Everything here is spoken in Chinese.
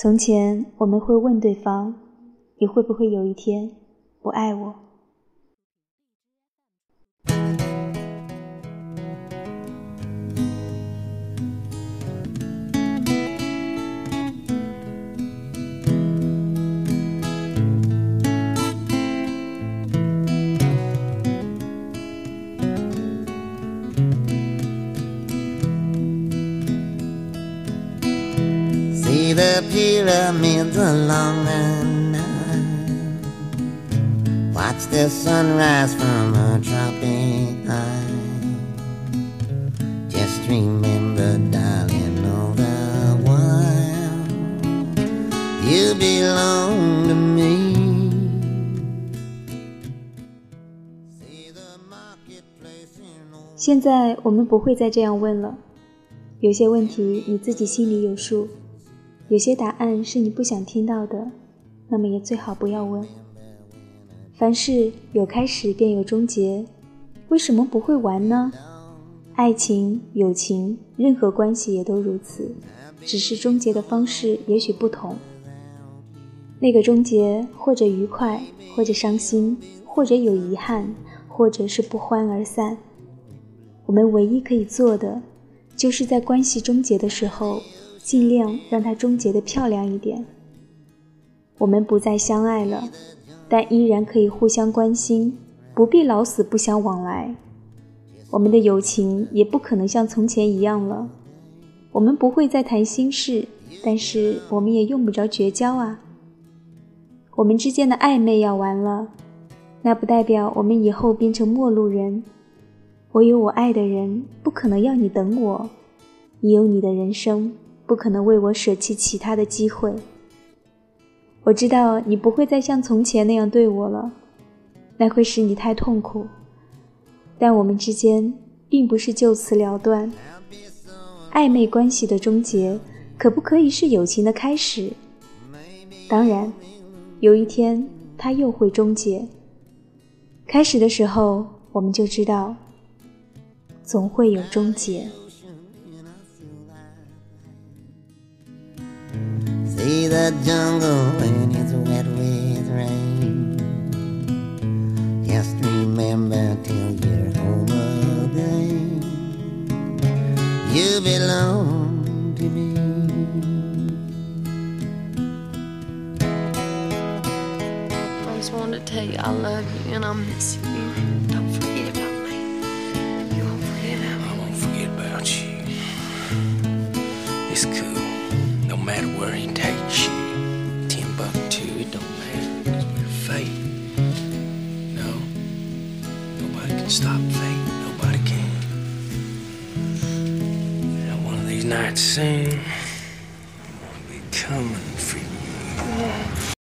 从前我们会问对方：“你会不会有一天不爱我？” Pyramids along the Nile. Watch the sunrise from a tropic high. Just remember, darling, all the while you belong to me. 现在我们不会再这样问了，有些问题你自己心里有数。有些答案是你不想听到的，那么也最好不要问。凡事有开始便有终结，为什么不会完呢？爱情、友情，任何关系也都如此，只是终结的方式也许不同。那个终结，或者愉快，或者伤心，或者有遗憾，或者是不欢而散。我们唯一可以做的，就是在关系终结的时候。尽量让它终结的漂亮一点。我们不再相爱了，但依然可以互相关心，不必老死不相往来。我们的友情也不可能像从前一样了。我们不会再谈心事，但是我们也用不着绝交啊。我们之间的暧昧要完了，那不代表我们以后变成陌路人。我有我爱的人，不可能要你等我。你有你的人生。不可能为我舍弃其他的机会。我知道你不会再像从前那样对我了，那会使你太痛苦。但我们之间并不是就此了断。暧昧关系的终结，可不可以是友情的开始？当然，有一天它又会终结。开始的时候，我们就知道，总会有终结。The jungle when it's wet with rain. Just remember till you're home again. You belong to me. I just wanted to tell you I love you and I miss you. Stop fate. Nobody can. And one of these nights soon, I'm gonna be coming for you.